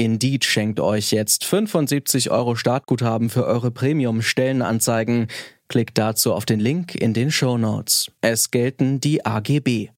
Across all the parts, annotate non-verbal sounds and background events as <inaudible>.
Indeed schenkt euch jetzt 75 Euro Startguthaben für eure Premium-Stellenanzeigen. Klickt dazu auf den Link in den Show Notes. Es gelten die AGB.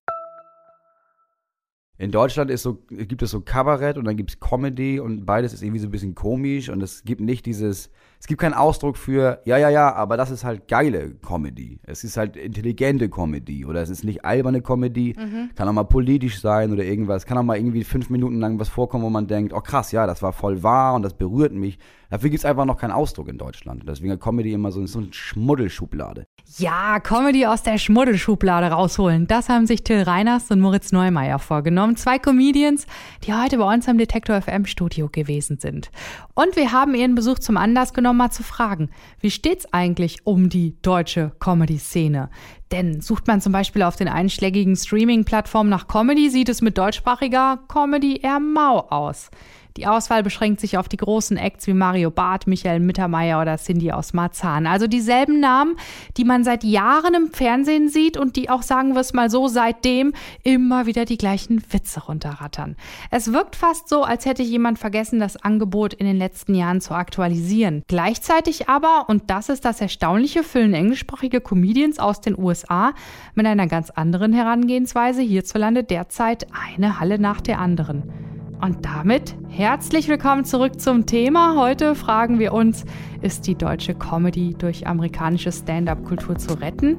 In Deutschland ist so, gibt es so Kabarett und dann gibt es Comedy und beides ist irgendwie so ein bisschen komisch und es gibt nicht dieses, es gibt keinen Ausdruck für, ja, ja, ja, aber das ist halt geile Comedy. Es ist halt intelligente Comedy oder es ist nicht alberne Comedy. Mhm. Kann auch mal politisch sein oder irgendwas. Kann auch mal irgendwie fünf Minuten lang was vorkommen, wo man denkt, oh krass, ja, das war voll wahr und das berührt mich. Dafür gibt es einfach noch keinen Ausdruck in Deutschland. Deswegen Comedy immer so, so eine Schmuddelschublade. Ja, Comedy aus der Schmuddelschublade rausholen. Das haben sich Till Reiners und Moritz Neumeier vorgenommen. Zwei Comedians, die heute bei uns am Detektor FM Studio gewesen sind. Und wir haben ihren Besuch zum Anlass genommen, mal zu fragen, wie steht's eigentlich um die deutsche Comedy-Szene? Denn sucht man zum Beispiel auf den einschlägigen Streaming-Plattformen nach Comedy, sieht es mit deutschsprachiger Comedy eher mau aus. Die Auswahl beschränkt sich auf die großen Acts wie Mario Barth, Michael Mittermeier oder Cindy aus Marzahn. Also dieselben Namen, die man seit Jahren im Fernsehen sieht und die auch, sagen wir es mal so, seitdem immer wieder die gleichen Witze runterrattern. Es wirkt fast so, als hätte jemand vergessen, das Angebot in den letzten Jahren zu aktualisieren. Gleichzeitig aber, und das ist das Erstaunliche, füllen englischsprachige Comedians aus den USA mit einer ganz anderen Herangehensweise hierzulande derzeit eine Halle nach der anderen. Und damit herzlich willkommen zurück zum Thema. Heute fragen wir uns, ist die deutsche Comedy durch amerikanische Stand-up-Kultur zu retten?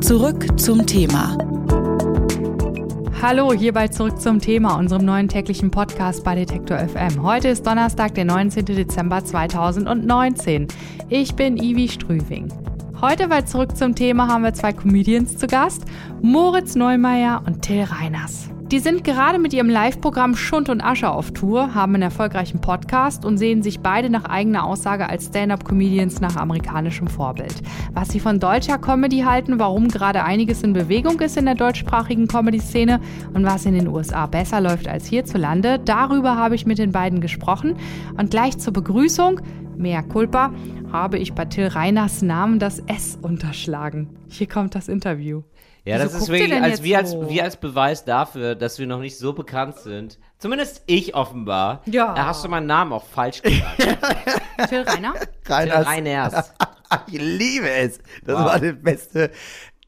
Zurück zum Thema. Hallo, hierbei zurück zum Thema, unserem neuen täglichen Podcast bei Detektor FM. Heute ist Donnerstag, der 19. Dezember 2019. Ich bin Ivi Strüving. Heute bei Zurück zum Thema haben wir zwei Comedians zu Gast, Moritz Neumeier und Till Reiners. Die sind gerade mit ihrem Live-Programm Schund und Asche auf Tour, haben einen erfolgreichen Podcast und sehen sich beide nach eigener Aussage als Stand-up-Comedians nach amerikanischem Vorbild. Was sie von deutscher Comedy halten, warum gerade einiges in Bewegung ist in der deutschsprachigen Comedy-Szene und was in den USA besser läuft als hierzulande, darüber habe ich mit den beiden gesprochen. Und gleich zur Begrüßung, mehr Culpa, habe ich bei Till Reiners Namen das S unterschlagen. Hier kommt das Interview. Ja, Wieso das ist wirklich als wie, als wie als Beweis dafür, dass wir noch nicht so bekannt sind. Zumindest ich offenbar. Ja. Da hast du meinen Namen auch falsch gesagt. <laughs> Till Rainer? Reiners. Till Reiners. <laughs> ich liebe es. Das wow. war das Beste.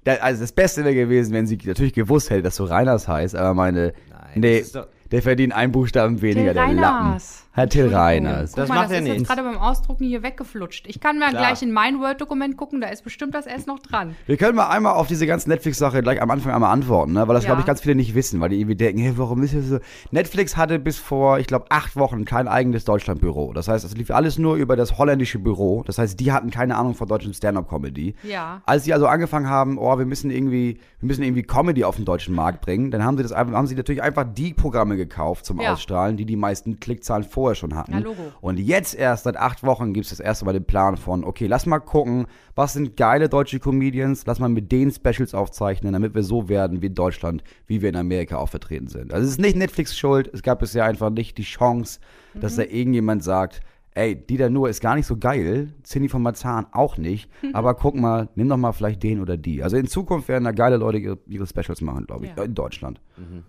Also das Beste wäre gewesen, wenn sie natürlich gewusst hätte, dass du Reiners heißt, aber meine. Nein, nee, der verdient einen Buchstaben weniger, Till der Lappen. Herr Till Reiners. Das mal, macht er nicht. Das ist gerade beim Ausdrucken hier weggeflutscht. Ich kann mir Klar. gleich in mein Word-Dokument gucken, da ist bestimmt das S noch dran. Wir können mal einmal auf diese ganze Netflix-Sache gleich am Anfang einmal antworten, ne? weil das, ja. glaube ich, ganz viele nicht wissen, weil die irgendwie denken, hey, warum ist das so? Netflix hatte bis vor, ich glaube, acht Wochen kein eigenes Deutschlandbüro. Das heißt, es lief alles nur über das holländische Büro. Das heißt, die hatten keine Ahnung von deutschen Stand-Up-Comedy. Ja. Als sie also angefangen haben, oh, wir müssen irgendwie, wir müssen irgendwie Comedy auf den deutschen Markt bringen, dann haben sie das haben sie natürlich einfach die Programme gekauft zum ja. Ausstrahlen, die die meisten Klickzahlen vorher schon hatten. Ja, Logo. Und jetzt erst seit acht Wochen gibt es das erste Mal den Plan von, okay, lass mal gucken, was sind geile deutsche Comedians, lass mal mit denen Specials aufzeichnen, damit wir so werden wie in Deutschland, wie wir in Amerika auch vertreten sind. Also es ist nicht Netflix schuld, es gab bisher einfach nicht die Chance, mhm. dass da irgendjemand sagt, ey, Dieter Nuhr ist gar nicht so geil, Cindy von Marzahn auch nicht, <laughs> aber guck mal, nimm doch mal vielleicht den oder die. Also in Zukunft werden da geile Leute ihre, ihre Specials machen, glaube ich, ja. in Deutschland. Mhm.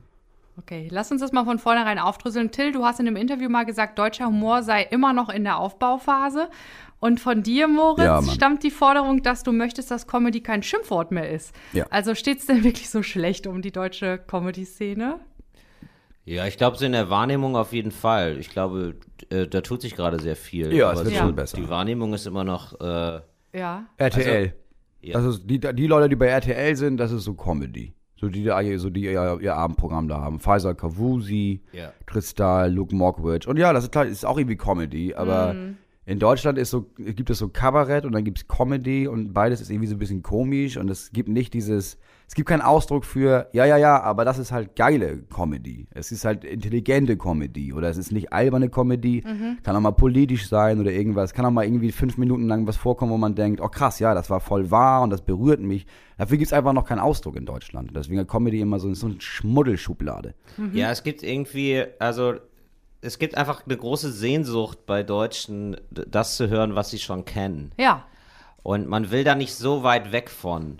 Okay, lass uns das mal von vornherein aufdrüsseln. Till, du hast in einem Interview mal gesagt, deutscher Humor sei immer noch in der Aufbauphase. Und von dir, Moritz, ja, stammt die Forderung, dass du möchtest, dass Comedy kein Schimpfwort mehr ist. Ja. Also steht es denn wirklich so schlecht um die deutsche Comedy-Szene? Ja, ich glaube, so in der Wahrnehmung auf jeden Fall. Ich glaube, äh, da tut sich gerade sehr viel. Ja, es wird so, schon besser. Die Wahrnehmung ist immer noch. Äh, ja. RTL. Also, ja. Also die, die Leute, die bei RTL sind, das ist so Comedy. So die, so die ihr, ihr Abendprogramm da haben. Pfizer Kavusi, yeah. Kristall, Luke Mockridge. Und ja, das ist klar, ist auch irgendwie Comedy, aber mm. In Deutschland ist so, gibt es so Kabarett und dann gibt es Comedy und beides ist irgendwie so ein bisschen komisch und es gibt nicht dieses, es gibt keinen Ausdruck für, ja, ja, ja, aber das ist halt geile Comedy. Es ist halt intelligente Comedy oder es ist nicht alberne Comedy, mhm. kann auch mal politisch sein oder irgendwas, kann auch mal irgendwie fünf Minuten lang was vorkommen, wo man denkt, oh krass, ja, das war voll wahr und das berührt mich. Dafür gibt es einfach noch keinen Ausdruck in Deutschland. Deswegen ist Comedy immer so, so eine Schmuddelschublade. Mhm. Ja, es gibt irgendwie, also es gibt einfach eine große Sehnsucht bei Deutschen, das zu hören, was sie schon kennen. Ja. Und man will da nicht so weit weg von.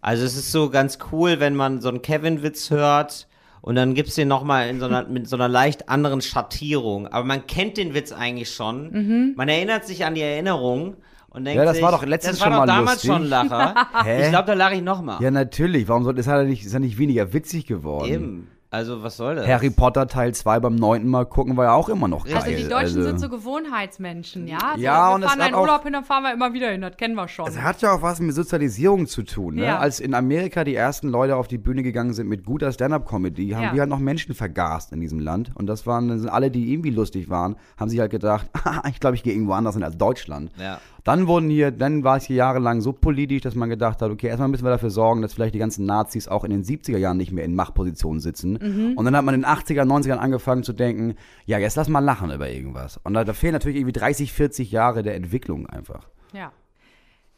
Also es ist so ganz cool, wenn man so einen Kevin-Witz hört und dann gibt es den nochmal so <laughs> mit so einer leicht anderen Schattierung. Aber man kennt den Witz eigentlich schon. Mhm. Man erinnert sich an die Erinnerung. Und denkt ja, das sich, war doch letztens schon mal damals lustig. schon Lacher. <laughs> ich glaube, da lache ich nochmal. Ja, natürlich. Warum soll, ist er nicht, ist er nicht weniger witzig geworden? Eben. Also, was soll das? Harry Potter Teil 2 beim neunten Mal gucken war ja auch immer noch geil. Also, die Deutschen also, sind so Gewohnheitsmenschen, ja? Also, ja, wir und fahren es einen Urlaub hin, dann fahren wir immer wieder hin, das kennen wir schon. Es hat ja auch was mit Sozialisierung zu tun, ne? Ja. Als in Amerika die ersten Leute auf die Bühne gegangen sind mit guter Stand-Up-Comedy, haben ja. die halt noch Menschen vergast in diesem Land. Und das waren das sind alle, die irgendwie lustig waren, haben sich halt gedacht, <laughs> ich glaube, ich gehe irgendwo anders hin als Deutschland. Ja. Dann wurden hier, dann war es hier jahrelang so politisch, dass man gedacht hat, okay, erstmal müssen wir dafür sorgen, dass vielleicht die ganzen Nazis auch in den 70er Jahren nicht mehr in Machtpositionen sitzen. Mhm. Und dann hat man in den 80er, 90ern angefangen zu denken, ja, jetzt lass mal lachen über irgendwas. Und da, da fehlen natürlich irgendwie 30, 40 Jahre der Entwicklung einfach. Ja.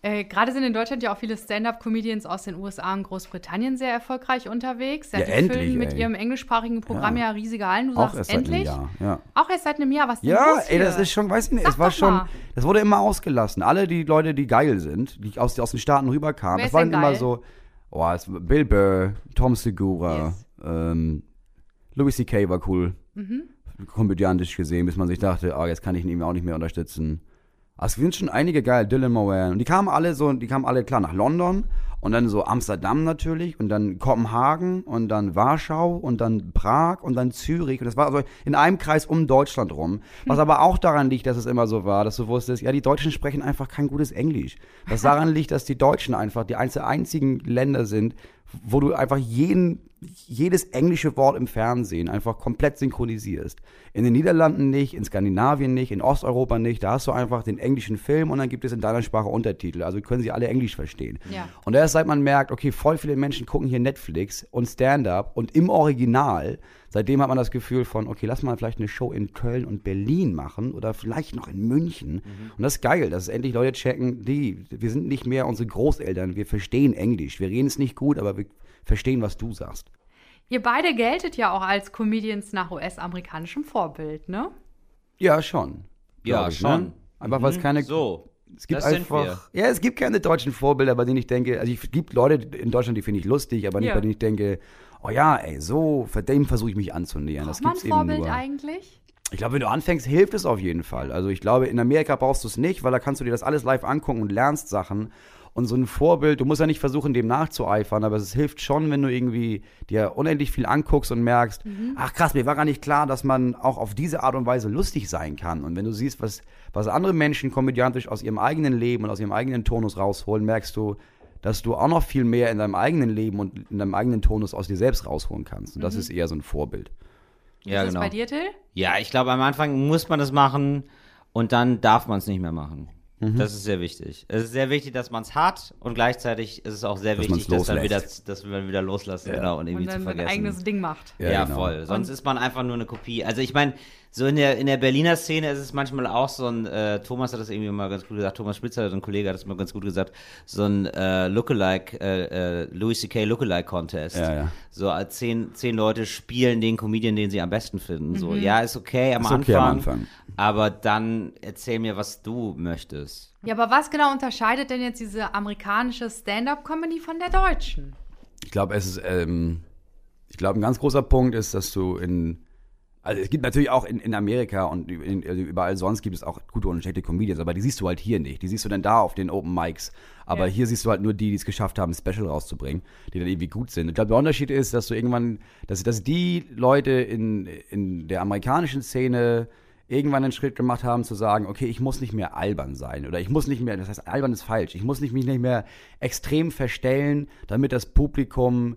Äh, Gerade sind in Deutschland ja auch viele Stand-up-Comedians aus den USA und Großbritannien sehr erfolgreich unterwegs. Ja, die endlich, füllen mit ey. ihrem englischsprachigen Programm ja, ja riesige Hallen. Du auch sagst erst endlich. Seit einem Jahr, ja. Auch erst seit einem Jahr. Was Ja, los ey, das ist schon, weiß ich nicht, Sag es war schon, mal. das wurde immer ausgelassen. Alle die Leute, die geil sind, die aus, aus den Staaten rüberkamen, Wer das waren denn immer so, oh, es, Bill Burr, Tom Segura, Yes. ähm, Louis C.K. war cool. Mhm. komödiantisch gesehen, bis man sich dachte, ah, jetzt kann ich ihn eben auch nicht mehr unterstützen. Aber es sind schon einige geil, Dylan Moran. Und die kamen alle so, die kamen alle klar nach London und dann so Amsterdam natürlich und dann Kopenhagen und dann Warschau und dann Prag und dann Zürich. Und das war also in einem Kreis um Deutschland rum. Was aber auch daran liegt, dass es immer so war, dass du wusstest, ja, die Deutschen sprechen einfach kein gutes Englisch. Was daran liegt, dass die Deutschen einfach die einzigen Länder sind, wo du einfach jeden, jedes englische Wort im Fernsehen einfach komplett synchronisierst. In den Niederlanden nicht, in Skandinavien nicht, in Osteuropa nicht. Da hast du einfach den englischen Film und dann gibt es in deiner Sprache Untertitel. Also können sie alle Englisch verstehen. Ja. Und erst seit man merkt, okay, voll viele Menschen gucken hier Netflix und Stand-up und im Original, seitdem hat man das Gefühl von, okay, lass mal vielleicht eine Show in Köln und Berlin machen oder vielleicht noch in München. Und das ist geil, dass endlich Leute checken, die, wir sind nicht mehr unsere Großeltern, wir verstehen Englisch. Wir reden es nicht gut, aber wir verstehen, was du sagst. Ihr beide geltet ja auch als Comedians nach US-amerikanischem Vorbild, ne? Ja, schon. Ja, ich, schon. Ne? Einfach weil es keine. So. Es gibt das einfach. Ja, es gibt keine deutschen Vorbilder, bei denen ich denke, also es gibt Leute in Deutschland, die finde ich lustig, aber nicht, Ja. bei denen ich denke, oh ja, ey, so, dem versuche ich mich anzunähern. Das Braucht man gibt's ein eben Vorbild nur. eigentlich? Ich glaube, wenn du anfängst, hilft es auf jeden Fall. Also ich glaube, in Amerika brauchst du es nicht, weil da kannst du dir das alles live angucken und lernst Sachen. Und so ein Vorbild, du musst ja nicht versuchen, dem nachzueifern, aber es hilft schon, wenn du irgendwie dir unendlich viel anguckst und merkst, ach krass, mir war gar nicht klar, dass man auch auf diese Art und Weise lustig sein kann. Und wenn du siehst, was, was andere Menschen komödiantisch aus ihrem eigenen Leben und aus ihrem eigenen Tonus rausholen, merkst du, dass du auch noch viel mehr in deinem eigenen Leben und in deinem eigenen Tonus aus dir selbst rausholen kannst. Und das ist eher so ein Vorbild. Ja, ist genau. das bei dir, Till? Ja, ich glaube, am Anfang muss man das machen und dann darf man es nicht mehr machen. Mhm. Das ist sehr wichtig. Es ist sehr wichtig, dass man es hat und gleichzeitig ist es auch sehr Dass wichtig, dass, dann wieder, loslässt. dass wir wieder loslassen Ja. genau, und irgendwie Und dann zu sein vergessen. eigenes Ding macht. Ja, Ja, genau. voll. Sonst ist man einfach nur eine Kopie. Also ich meine, so in der, in der Berliner Szene ist es manchmal auch so ein, äh, Thomas hat das irgendwie mal ganz gut gesagt, Thomas Spitzer, ein Kollege, hat das mal ganz gut gesagt, so ein äh, Lookalike, äh, äh, Louis C.K. Lookalike Contest. Ja, ja. So als zehn, zehn Leute spielen den Comedian, den sie am besten finden. So, ja, ist okay am, Ist Anfang, okay am Anfang. aber dann erzähl mir, was du möchtest. Ja, aber was genau unterscheidet denn jetzt diese amerikanische Stand-up-Comedy von der deutschen? Ich glaube, es ist, ähm, ich glaube, ein ganz großer Punkt ist, dass du in, also es gibt natürlich auch in, in Amerika und in, also überall sonst gibt es auch gute und schlechte Comedians, aber die siehst du halt hier nicht. Die siehst du dann da auf den Open Mics. Aber Ja. hier siehst du halt nur die, die es geschafft haben, ein Special rauszubringen, die dann irgendwie gut sind. Ich glaube, der Unterschied ist, dass du irgendwann, dass, dass die Leute in, in der amerikanischen Szene irgendwann einen Schritt gemacht haben zu sagen, okay, ich muss nicht mehr albern sein oder ich muss nicht mehr, das heißt, albern ist falsch, ich muss nicht, mich nicht mehr extrem verstellen, damit das Publikum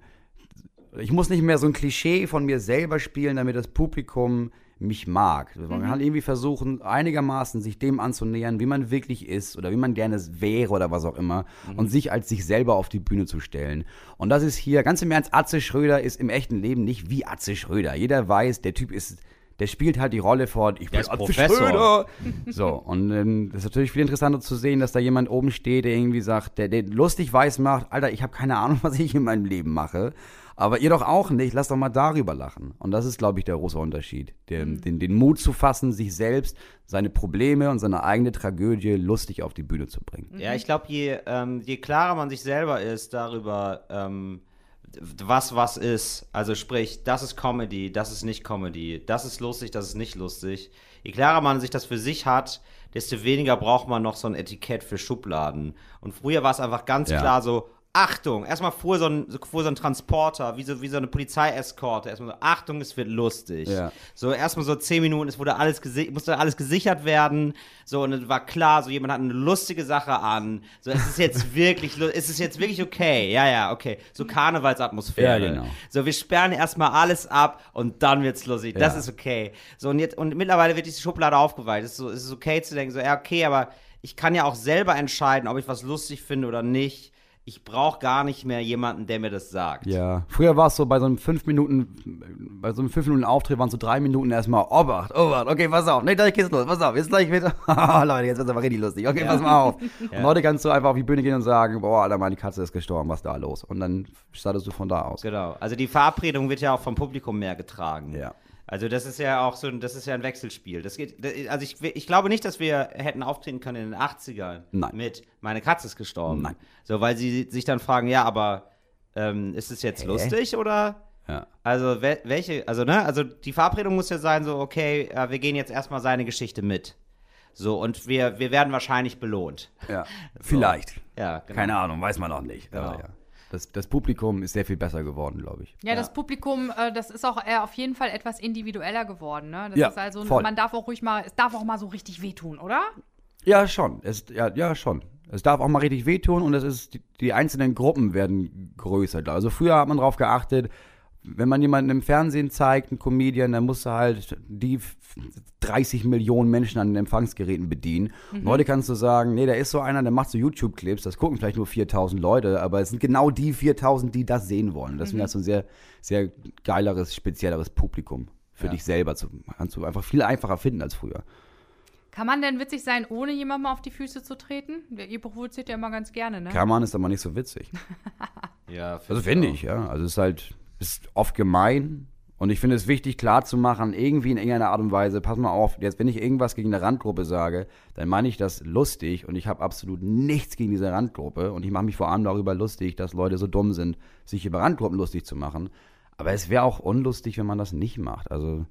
ich muss nicht mehr so ein Klischee von mir selber spielen, damit das Publikum mich mag. Man mhm. kann irgendwie versuchen, einigermaßen sich dem anzunähern, wie man wirklich ist oder wie man gerne wäre oder was auch immer mhm. und sich als sich selber auf die Bühne zu stellen. Und das ist hier, ganz im Ernst, Atze Schröder ist im echten Leben nicht wie Atze Schröder. Jeder weiß, der Typ ist der spielt halt die Rolle von, ich bin Schröder. So, und ähm, das ist natürlich viel interessanter zu sehen, dass da jemand oben steht, der irgendwie sagt, der, der lustig weiß macht, Alter, ich habe keine Ahnung, <laughs> was ich in meinem Leben mache. Aber ihr doch auch nicht, lasst doch mal darüber lachen. Und das ist, glaube ich, der große Unterschied. Den, mhm. den, den Mut zu fassen, sich selbst, seine Probleme und seine eigene Tragödie lustig auf die Bühne zu bringen. Ja, ich glaube, je, ähm, je klarer man sich selber ist darüber, ähm, was was ist, also sprich, das ist Comedy, das ist nicht Comedy, das ist lustig, das ist nicht lustig. Je klarer man sich das für sich hat, desto weniger braucht man noch so ein Etikett für Schubladen. Und früher war es einfach ganz ja. klar so, Achtung, erstmal fuhr so ein, fuhr so ein Transporter, wie so, wie so eine Polizeieskorte. Erstmal so, Achtung, es wird lustig. Ja. So, erstmal so zehn Minuten, es wurde alles musste alles gesichert werden. So, und es war klar, so jemand hat eine lustige Sache an. So, es ist jetzt <laughs> wirklich, es ist jetzt wirklich okay. Ja, ja, okay. So Karnevalsatmosphäre. Ja, genau. So, wir sperren erstmal alles ab und dann wird's lustig. Ja. Das ist okay. So, und jetzt, und mittlerweile wird diese Schublade aufgeweicht. Es ist so, es ist okay zu denken, so, ja, okay, aber ich kann ja auch selber entscheiden, ob ich was lustig finde oder nicht ich brauche gar nicht mehr jemanden, der mir das sagt. Ja. Früher war es so bei so einem fünf Minuten, bei so einem fünf Minuten Auftritt waren so drei Minuten erstmal Obacht, Obacht, okay, pass auf, nicht gleich geht's los, pass auf, jetzt gleich wieder. <laughs> Leute, jetzt wird's aber richtig lustig. Okay, ja. pass mal auf. <laughs> Ja. Und heute kannst du einfach auf die Bühne gehen und sagen, boah, Alter, meine Katze ist gestorben, was ist da los? Und dann startest du von da aus. Genau. Also die Verabredung wird ja auch vom Publikum mehr getragen. Ja. Also das ist ja auch so, das ist ja ein Wechselspiel. Das geht, also ich, ich glaube nicht, dass wir hätten auftreten können in den 80ern Nein. mit Meine Katze ist gestorben. Nein. So, weil sie sich dann fragen, ja, aber ähm, ist es jetzt Hä? lustig oder? Ja. Also welche, also ne, also die Verabredung muss ja sein, so, okay, äh, wir gehen jetzt erstmal seine Geschichte mit. So, und wir, wir werden wahrscheinlich belohnt. Ja, <laughs> so. vielleicht. Ja, genau. Keine Ahnung, weiß man noch nicht. Genau. Ja. Das, das Publikum ist sehr viel besser geworden, glaube ich. Ja, ja, das Publikum, äh, das ist auch äh, auf jeden Fall etwas individueller geworden. Ne? Das ja, ist also, voll. man darf auch ruhig mal, es darf auch mal so richtig wehtun, oder? Ja, schon. Es, ja, ja, schon. Es darf auch mal richtig wehtun und es ist, die, die einzelnen Gruppen werden größer. Also früher hat man darauf geachtet, wenn man jemanden im Fernsehen zeigt, einen Comedian, dann musst du halt die 30 Millionen Menschen an den Empfangsgeräten bedienen. Mhm. Und heute kannst du sagen, nee, da ist so einer, der macht so YouTube-Clips, das gucken vielleicht nur 4000 Leute, aber es sind genau die 4000, die das sehen wollen. Deswegen mhm. hast du ein sehr, sehr geileres, spezielleres Publikum für ja. dich selber. Zu, kannst du einfach viel einfacher finden als früher. Kann man denn witzig sein, ohne jemandem auf die Füße zu treten? Ihr provoziert ja immer ganz gerne, ne? Kann man, ist aber nicht so witzig. <laughs> ja, also finde ich, ja. Also es ist halt, ist oft gemein. Und ich finde es wichtig, klar zu machen, irgendwie in irgendeiner Art und Weise, pass mal auf, jetzt wenn ich irgendwas gegen eine Randgruppe sage, dann meine ich das lustig und ich habe absolut nichts gegen diese Randgruppe und ich mache mich vor allem darüber lustig, dass Leute so dumm sind, sich über Randgruppen lustig zu machen. Aber es wäre auch unlustig, wenn man das nicht macht. Also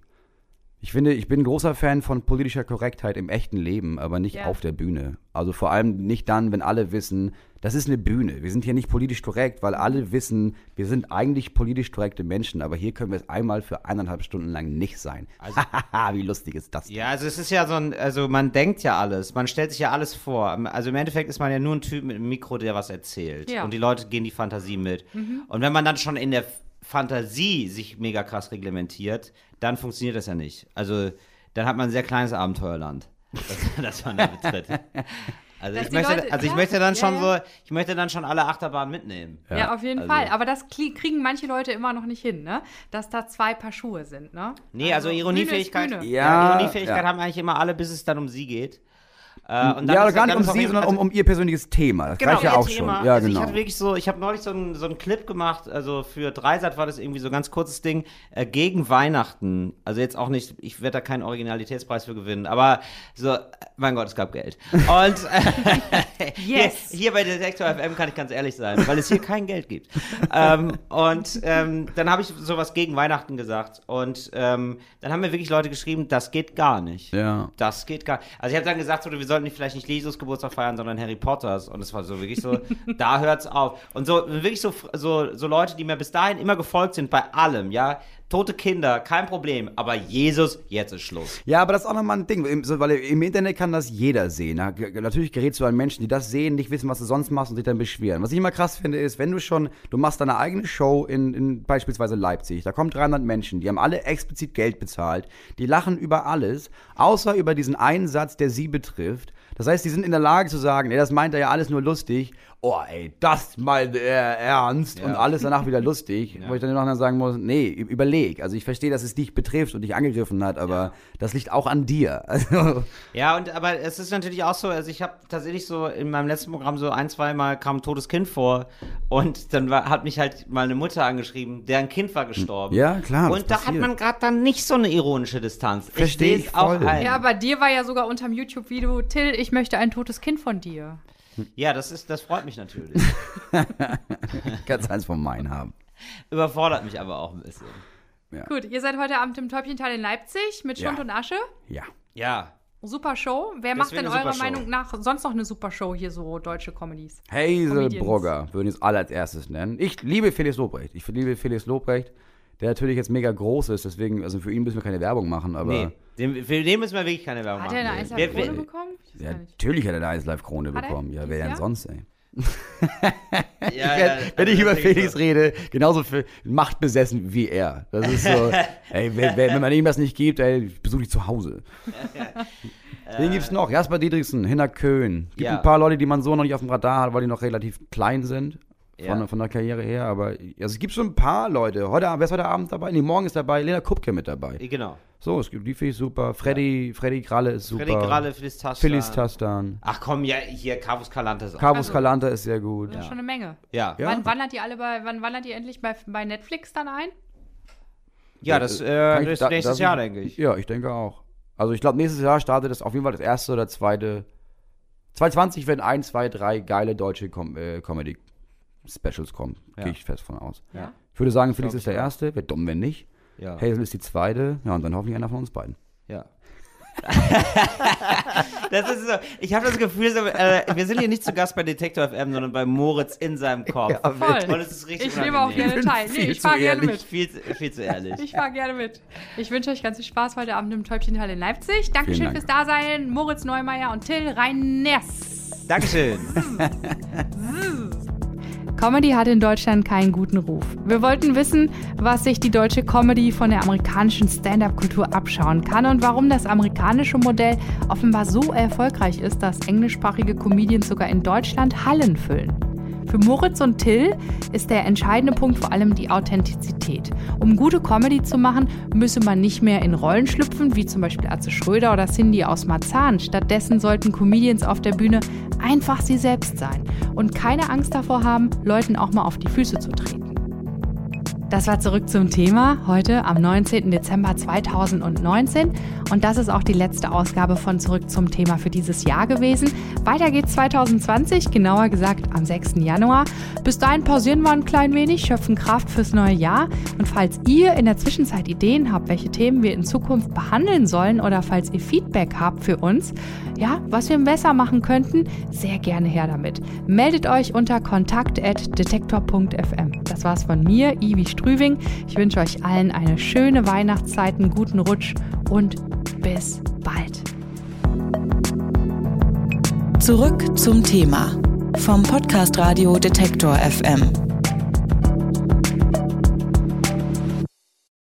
ich finde, ich bin ein großer Fan von politischer Korrektheit im echten Leben, aber nicht ja. auf der Bühne. Also vor allem nicht dann, wenn alle wissen, das ist eine Bühne. Wir sind hier nicht politisch korrekt, weil alle wissen, wir sind eigentlich politisch korrekte Menschen, aber hier können wir es einmal für eineinhalb Stunden lang nicht sein. Also, <laughs> Wie lustig ist das? Ja, also es ist ja so ein, also man denkt ja alles, man stellt sich ja alles vor. Also im Endeffekt ist man ja nur ein Typ mit einem Mikro, der was erzählt. Ja. Und die Leute gehen die Fantasie mit. Mhm. Und wenn man dann schon in der Fantasie sich mega krass reglementiert, dann funktioniert das ja nicht. Also dann hat man ein sehr kleines Abenteuerland, das, <laughs> das man da betritt. <laughs> Also ich möchte, Leute, also ich ja, möchte dann schon ja. so, ich möchte dann schon alle Achterbahnen mitnehmen. Ja, ja auf jeden also. Fall. Aber das kriegen manche Leute immer noch nicht hin, ne? Dass da zwei Paar Schuhe sind, ne? Nee, also, also Ironiefähigkeit, ja, Ironiefähigkeit haben eigentlich immer alle, bis es dann um sie geht. Äh, ja, gar nicht um sie, sondern um, um ihr persönliches Thema. Das genau, reicht ja auch Thema. schon. Ja, also genau. Ich hatte wirklich so, ich habe neulich so einen so Clip gemacht, also für Dreisat war das irgendwie so ein ganz kurzes Ding, äh, gegen Weihnachten. Also jetzt auch nicht, ich werde da keinen Originalitätspreis für gewinnen, aber so, mein Gott, es gab Geld. Und äh, <laughs> yes. hier, hier, bei Detektor FM kann ich ganz ehrlich sein, weil es hier kein Geld gibt. ähm, und ähm, dann habe ich sowas gegen Weihnachten gesagt und ähm, dann haben mir wirklich Leute geschrieben, das geht gar nicht. Ja. Das geht gar nicht. Also ich habe dann gesagt, so, wir sollten vielleicht nicht Jesus Geburtstag feiern, sondern Harry Potters. Und es war so wirklich so, <laughs> da hört's auf. Und so wirklich so, so, so Leute, die mir bis dahin immer gefolgt sind bei allem, ja, tote Kinder, kein Problem. Aber Jesus, jetzt ist Schluss. Ja, aber das ist auch nochmal ein Ding, weil im Internet kann das jeder sehen. Natürlich gerätst du an Menschen, die das sehen, nicht wissen, was du sonst machst und sich dann beschweren. Was ich immer krass finde, ist, wenn du schon, du machst deine eigene Show in, in beispielsweise Leipzig, da kommen 300 Menschen, die haben alle explizit Geld bezahlt, die lachen über alles, außer über diesen einen Satz, der sie betrifft. Das heißt, die sind in der Lage zu sagen, ey, das meint er ja alles nur lustig. Oh, ey, das meint er ernst ja. und alles danach wieder lustig. Ja. Wo ich dann noch sagen muss, nee, überleg. Also ich verstehe, dass es dich betrifft und dich angegriffen hat, aber ja. das liegt auch an dir. <laughs> Also ja, und aber es ist natürlich auch so, also ich habe tatsächlich so in meinem letzten Programm so ein, zwei Mal kam ein totes Kind vor und dann war, hat mich halt mal eine Mutter angeschrieben, deren Kind war gestorben. Ja, klar. Und da passiert. hat man gerade dann nicht so eine ironische Distanz. Verstehe ich, ich auch ein. Ja, bei dir war ja sogar unterm YouTube-Video, Till, ich möchte ein totes Kind von dir. Ja, das ist, das freut mich natürlich. <laughs> Kannst eins von meinen haben. Überfordert mich aber auch ein bisschen. Ja. Gut, ihr seid heute Abend im Täubchental in Leipzig mit Schund ja. und Asche. Ja. Ja. Super Show. Wer das macht denn eurer Meinung nach sonst noch eine super Show hier, so deutsche Comedies? Hazel Brugger würden es alle als erstes nennen. Ich liebe Felix Lobrecht. Ich liebe Felix Lobrecht, der natürlich jetzt mega groß ist, deswegen, also für ihn müssen wir keine Werbung machen, aber. Nee, dem, für den müssen wir wirklich keine Werbung hat machen. Hat er eine 1 Live Krone bekommen? Ja, natürlich hat er eine 1 Live Krone bekommen. Ja, wer denn sonst, ey? <laughs> ja, ja, wenn ich über Felix so. rede, genauso für machtbesessen wie er. Das ist so, <laughs> ey, wenn, wenn, man ihm das nicht gibt, ey, besuche ich zu Hause. <laughs> Wen gibt's noch? Jasper Dietrichsen, Hinner Köhn. Gibt ja. ein paar Leute, die man so noch nicht auf dem Radar hat, weil die noch relativ klein sind. Von, ja. von der Karriere her, aber also es gibt schon ein paar Leute. Heute, wer ist heute Abend dabei? Nee, morgen ist dabei Lena Kupke mit dabei. Genau. So, es gibt die finde ich super. Freddy, ja. Freddy Kralle ist super. Freddy Kralle, Phyllis Tastan. Phyllis Tastan. Ach komm, ja, hier Carvus Calanta ist auch. Carvus also, ist sehr gut. Das ist schon eine Menge. Ja. ja. Wann wandert ihr alle bei, wann wandert ihr endlich bei, bei Netflix dann ein? Ja, das äh, ist nächstes Jahr, denke ich. Ja, ich denke auch. Also ich glaube, nächstes Jahr startet es auf jeden Fall das erste oder zweite. 2020 werden ein, zwei, drei geile deutsche Com äh, Comedy Specials kommen. Ja. Gehe ich fest von aus. Ja. Ich würde sagen, Felix ist der Erste. Wäre dumm, wenn nicht. Ja. Hazel ist die Zweite. Ja, und dann hoffentlich einer von uns beiden. Ja. <laughs> das ist so, ich habe das Gefühl, so, äh, wir sind hier nicht zu Gast bei Detektor FM, sondern bei Moritz in seinem Kopf. Ja, voll. Und es ist richtig Ich nehme auch gerne teil. Nee, ich fahre gerne mit. Viel, viel zu ehrlich. Ich fahre gerne mit. Ich wünsche euch ganz viel Spaß heute Abend im Täubchental in Leipzig. Dankeschön Dank. fürs Dasein, Moritz Neumeier und Till Reiners. Dankeschön. <laughs> Comedy hat in Deutschland keinen guten Ruf. Wir wollten wissen, was sich die deutsche Comedy von der amerikanischen Stand-up-Kultur abschauen kann und warum das amerikanische Modell offenbar so erfolgreich ist, dass englischsprachige Comedians sogar in Deutschland Hallen füllen. Für Moritz und Till ist der entscheidende Punkt vor allem die Authentizität. Um gute Comedy zu machen, müsse man nicht mehr in Rollen schlüpfen, wie zum Beispiel Atze Schröder oder Cindy aus Marzahn. Stattdessen sollten Comedians auf der Bühne einfach sie selbst sein und keine Angst davor haben, Leuten auch mal auf die Füße zu treten. Das war zurück zum Thema heute am 19. Dezember 2019 und das ist auch die letzte Ausgabe von Zurück zum Thema für dieses Jahr gewesen. Weiter geht's 2020, genauer gesagt am 6. Januar. Bis dahin pausieren wir ein klein wenig, schöpfen Kraft fürs neue Jahr und falls ihr in der Zwischenzeit Ideen habt, welche Themen wir in Zukunft behandeln sollen oder falls ihr Feedback habt für uns, ja, was wir besser machen könnten, sehr gerne her damit. Meldet euch unter kontakt@detektor.fm. Das war's von mir, Ivi Strüving. Ich wünsche euch allen eine schöne Weihnachtszeit, einen guten Rutsch und bis bald. Zurück zum Thema vom Podcast Radio Detektor FM.